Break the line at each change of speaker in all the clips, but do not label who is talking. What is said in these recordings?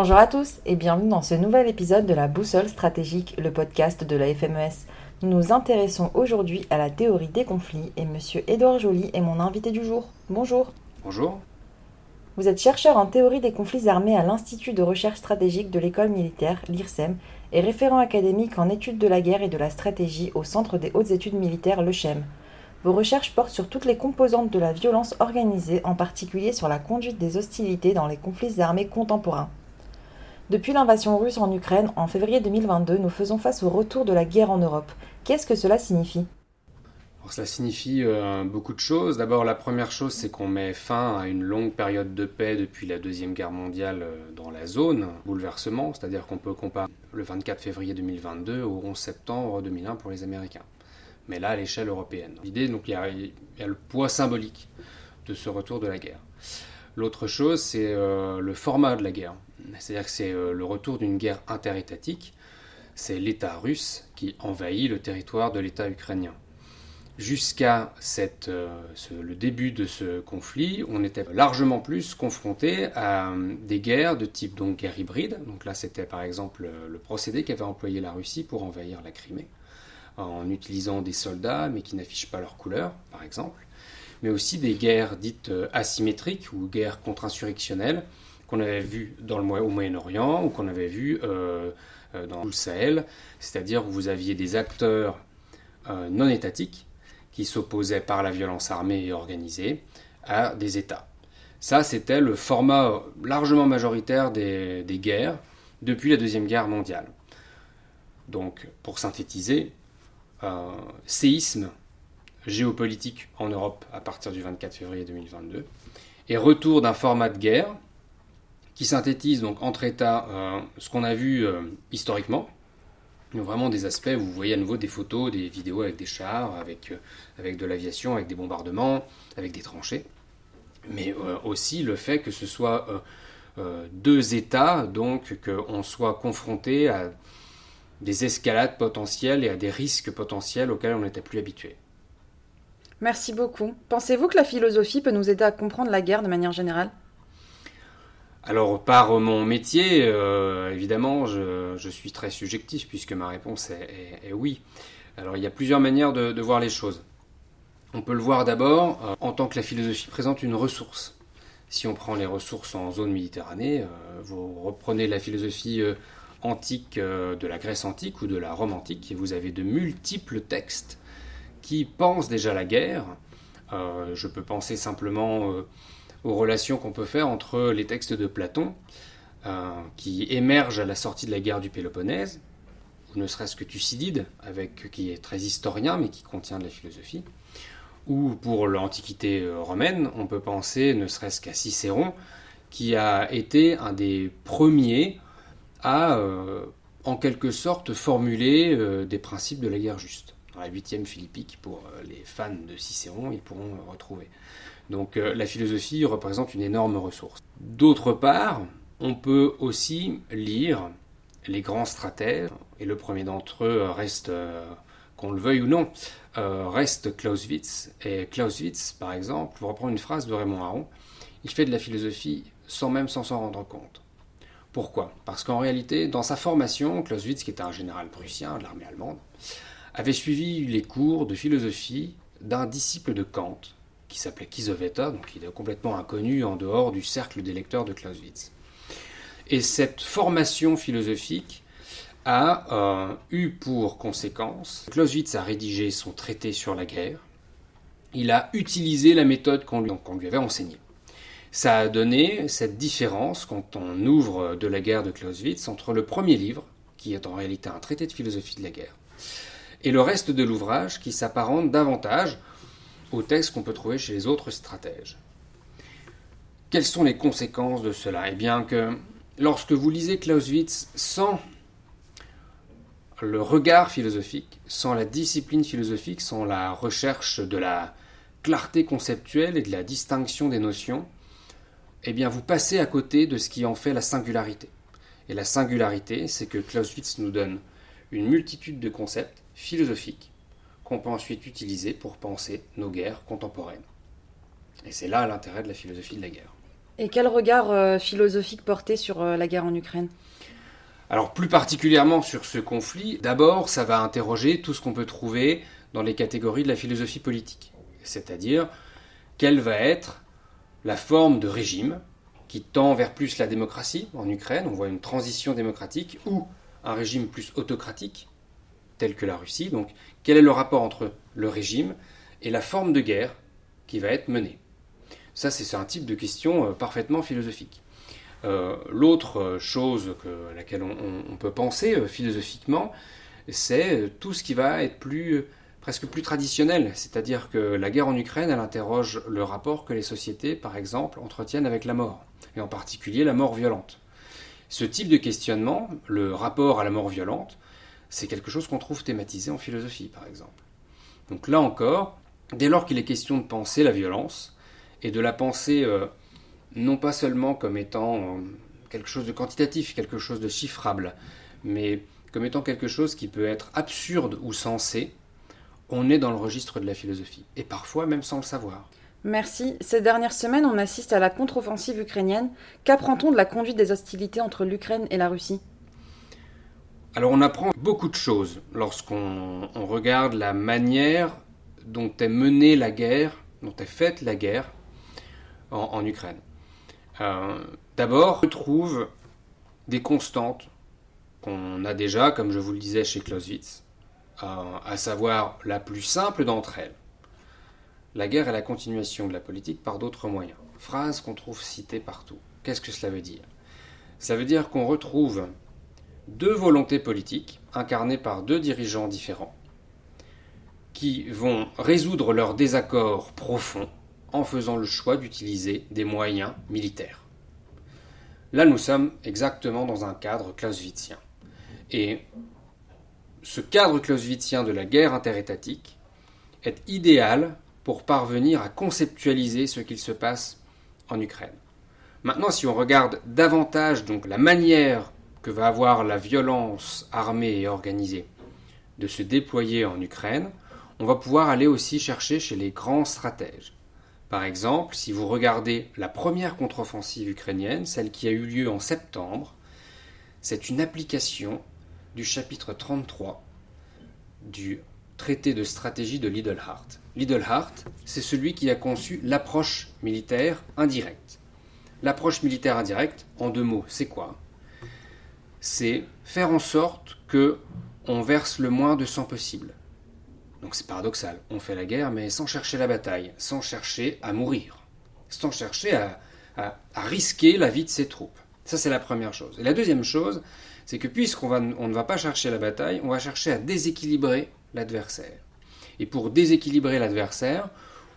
Bonjour à tous et bienvenue dans ce nouvel épisode de la Boussole stratégique, le podcast de la FMES. Nous nous intéressons aujourd'hui à la théorie des conflits et monsieur Édouard Joly est mon invité du jour. Bonjour.
Bonjour.
Vous êtes chercheur en théorie des conflits armés à l'Institut de recherche stratégique de l'école militaire, l'IRSEM, et référent académique en études de la guerre et de la stratégie au Centre des hautes études militaires, le CHEM. Vos recherches portent sur toutes les composantes de la violence organisée, en particulier sur la conduite des hostilités dans les conflits armés contemporains. Depuis l'invasion russe en Ukraine en février 2022, nous faisons face au retour de la guerre en Europe. Qu'est-ce que cela signifie?
Cela signifie euh, beaucoup de choses. D'abord, la première chose, c'est qu'on met fin à une longue période de paix depuis la Deuxième Guerre mondiale euh, dans la zone, bouleversement, c'est-à-dire qu'on peut comparer le 24 février 2022 au 11 septembre 2001 pour les Américains. Mais là, à l'échelle européenne. L'idée, donc, il y, a, le poids symbolique de ce retour de la guerre. L'autre chose, c'est euh, le format de la guerre. C'est-à-dire que c'est le retour d'une guerre interétatique. C'est l'État russe qui envahit le territoire de l'État ukrainien jusqu'à euh, le début de ce conflit, on était largement plus confronté à euh, des guerres de type donc guerre hybride. Donc là, c'était par exemple euh, le procédé qu'avait employé la Russie pour envahir la Crimée, en utilisant des soldats mais qui n'affichent pas leur couleur, par exemple. Mais aussi des guerres dites asymétriques ou guerres contre-insurrectionnelles qu'on avait vues dans le, au Moyen-Orient ou qu'on avait vues dans le Sahel, c'est-à-dire où vous aviez des acteurs non étatiques qui s'opposaient par la violence armée et organisée à des États. Ça, c'était le format largement majoritaire des, guerres depuis la Deuxième Guerre mondiale. Donc, pour synthétiser, euh, séisme géopolitique en Europe à partir du 24 février 2022 et retour d'un format de guerre qui synthétise donc entre États euh, ce qu'on a vu euh, historiquement, vraiment des aspects vous voyez à nouveau des photos, des vidéos avec des chars, avec, euh, avec de l'aviation, avec des bombardements, avec des tranchées. Mais aussi le fait que ce soit deux États, donc qu'on soit confronté à des escalades potentielles et à des risques potentiels auxquels on n'était plus habitué.
Merci beaucoup. Pensez-vous que la philosophie peut nous aider à comprendre la guerre de manière générale?
Alors, par mon métier, euh, évidemment, je, suis très subjectif puisque ma réponse est, oui. Alors, il y a plusieurs manières de, voir les choses. On peut le voir d'abord euh, en tant que la philosophie présente une ressource. Si on prend les ressources en zone méditerranée, euh, vous reprenez la philosophie antique de la Grèce antique ou de la Rome antique et vous avez de multiples textes qui pensent déjà la guerre. je peux penser simplement aux relations qu'on peut faire entre les textes de Platon, euh, qui émergent à la sortie de la guerre du Péloponnèse, ou ne serait-ce que Thucydide, qui est très historien mais qui contient de la philosophie, ou pour l'Antiquité euh, romaine, on peut penser ne serait-ce qu'à Cicéron, qui a été un des premiers à, euh, en quelque sorte, formuler des principes de la guerre juste. La huitième philippique, pour les fans de Cicéron, ils pourront retrouver. Donc euh, la philosophie représente une énorme ressource. D'autre part, on peut aussi lire les grands stratèges, et le premier d'entre eux reste, euh, qu'on le veuille ou non, euh, reste Clausewitz. Et Clausewitz, par exemple, pour reprendre une phrase de Raymond Aron, il fait de la philosophie sans même s'en rendre compte. Pourquoi? Parce qu'en réalité, dans sa formation, Clausewitz, qui était un général prussien de l'armée allemande, avait suivi les cours de philosophie d'un disciple de Kant, qui s'appelait Kiesewetter, donc il est complètement inconnu en dehors du cercle des lecteurs de Clausewitz. Et cette formation philosophique a euh, eu pour conséquence, Clausewitz a rédigé son traité sur la guerre, il a utilisé la méthode qu'on lui, avait enseignée. Ça a donné cette différence quand on ouvre de la guerre de Clausewitz entre le premier livre, qui est en réalité un traité de philosophie de la guerre, et le reste de l'ouvrage qui s'apparente davantage au texte qu'on peut trouver chez les autres stratèges. Quelles sont les conséquences de cela? Eh bien que lorsque vous lisez Clausewitz sans le regard philosophique, sans la discipline philosophique, sans la recherche de la clarté conceptuelle et de la distinction des notions, eh bien vous passez à côté de ce qui en fait la singularité. Et la singularité, c'est que Clausewitz nous donne une multitude de concepts philosophiques qu'on peut ensuite utiliser pour penser nos guerres contemporaines. Et c'est là l'intérêt de la philosophie de la guerre.
Et quel regard euh, philosophique porter sur euh, la guerre en Ukraine?
Alors plus particulièrement sur ce conflit, d'abord ça va interroger tout ce qu'on peut trouver dans les catégories de la philosophie politique. C'est-à-dire quelle va être la forme de régime qui tend vers plus la démocratie en Ukraine, on voit une transition démocratique, ou un régime plus autocratique, tel que la Russie. Donc quel est le rapport entre le régime et la forme de guerre qui va être menée? Ça, c'est un type de question euh, parfaitement philosophique. Euh, l'autre euh, chose à laquelle on, peut penser philosophiquement, c'est tout ce qui va être plus, presque plus traditionnel. C'est-à-dire que la guerre en Ukraine, elle interroge le rapport que les sociétés, par exemple, entretiennent avec la mort, et en particulier la mort violente. Ce type de questionnement, le rapport à la mort violente, c'est quelque chose qu'on trouve thématisé en philosophie, par exemple. Donc là encore, dès lors qu'il est question de penser la violence, et de la penser euh, non pas seulement comme étant euh, quelque chose de quantitatif, quelque chose de chiffrable, mais comme étant quelque chose qui peut être absurde ou sensé, on est dans le registre de la philosophie, et parfois même sans le savoir.
Merci. Ces dernières semaines, on assiste à la contre-offensive ukrainienne. Qu'apprend-on de la conduite des hostilités entre l'Ukraine et la Russie?
Alors on apprend beaucoup de choses lorsqu'on regarde la manière dont est menée la guerre, dont est faite la guerre, en, Ukraine. Euh, d'abord, on trouve des constantes qu'on a déjà, comme je vous le disais chez Clausewitz, euh, à savoir la plus simple d'entre elles. La guerre est la continuation de la politique par d'autres moyens. Phrase qu'on trouve citée partout. Qu'est-ce que cela veut dire? Ça veut dire qu'on retrouve deux volontés politiques incarnées par deux dirigeants différents qui vont résoudre leurs désaccords profonds en faisant le choix d'utiliser des moyens militaires. Là, nous sommes exactement dans un cadre clausewitzien. Et ce cadre clausewitzien de la guerre interétatique est idéal pour parvenir à conceptualiser ce qu'il se passe en Ukraine. Maintenant, si on regarde davantage donc la manière que va avoir la violence armée et organisée de se déployer en Ukraine, on va pouvoir aller aussi chercher chez les grands stratèges. Par exemple, si vous regardez la première contre-offensive ukrainienne, celle qui a eu lieu en septembre, c'est une application du chapitre 33 du traité de stratégie de Lidlhart. Lidlhart, c'est celui qui a conçu l'approche militaire indirecte. L'approche militaire indirecte, en deux mots, c'est quoi? C'est faire en sorte que on verse le moins de sang possible. Donc c'est paradoxal. On fait la guerre, mais sans chercher la bataille, sans chercher à mourir, sans chercher à, risquer la vie de ses troupes. Ça, c'est la première chose. Et la deuxième chose, c'est que puisqu'on on ne va pas chercher la bataille, on va chercher à déséquilibrer l'adversaire. Et pour déséquilibrer l'adversaire,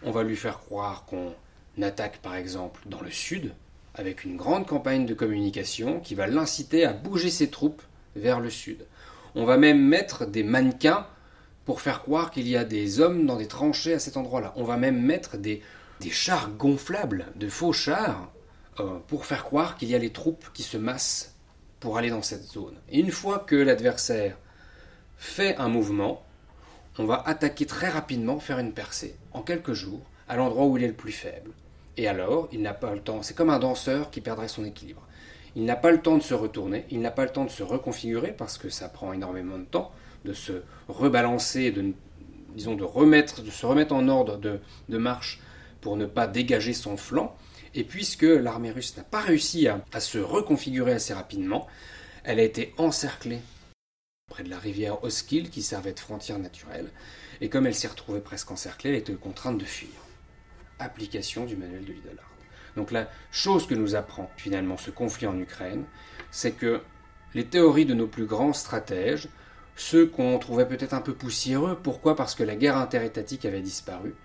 on va lui faire croire qu'on attaque par exemple dans le sud, avec une grande campagne de communication qui va l'inciter à bouger ses troupes vers le sud. On va même mettre des mannequins pour faire croire qu'il y a des hommes dans des tranchées à cet endroit-là. On va même mettre des, chars gonflables, de faux chars, euh, pour faire croire qu'il y a les troupes qui se massent pour aller dans cette zone. Et une fois que l'adversaire fait un mouvement, on va attaquer très rapidement, faire une percée, en quelques jours, à l'endroit où il est le plus faible. Et alors, il n'a pas le temps, c'est comme un danseur qui perdrait son équilibre. Il n'a pas le temps de se retourner, il n'a pas le temps de se reconfigurer parce que ça prend énormément de temps de se rebalancer, de, disons, de, remettre, de se remettre en ordre de, marche pour ne pas dégager son flanc. Et puisque l'armée russe n'a pas réussi à, se reconfigurer assez rapidement, elle a été encerclée près de la rivière Oskil qui servait de frontière naturelle. Et comme elle s'est retrouvée presque encerclée, elle était contrainte de fuir. Application du manuel de Lidlard. Donc la chose que nous apprend finalement ce conflit en Ukraine, c'est que les théories de nos plus grands stratèges ceux qu'on trouvait peut-être un peu poussiéreux, pourquoi? Parce que la guerre interétatique avait disparu.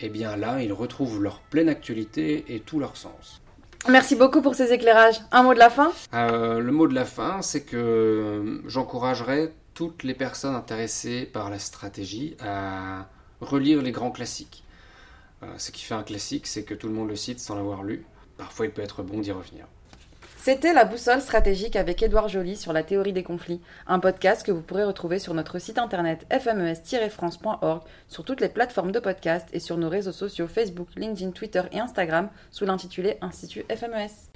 Eh bien là, ils retrouvent leur pleine actualité et tout leur sens.
Merci beaucoup pour ces éclairages. Un mot de la fin?
Euh, Le mot de la fin, c'est que j'encouragerais toutes les personnes intéressées par la stratégie à relire les grands classiques. Euh, ce qui fait un classique, c'est que tout le monde le cite sans l'avoir lu. Parfois, il peut être bon d'y revenir.
C'était la boussole stratégique avec Édouard Joly sur la théorie des conflits, un podcast que vous pourrez retrouver sur notre site internet fmes-france.org, sur toutes les plateformes de podcast et sur nos réseaux sociaux Facebook, LinkedIn, Twitter et Instagram sous l'intitulé Institut FMES.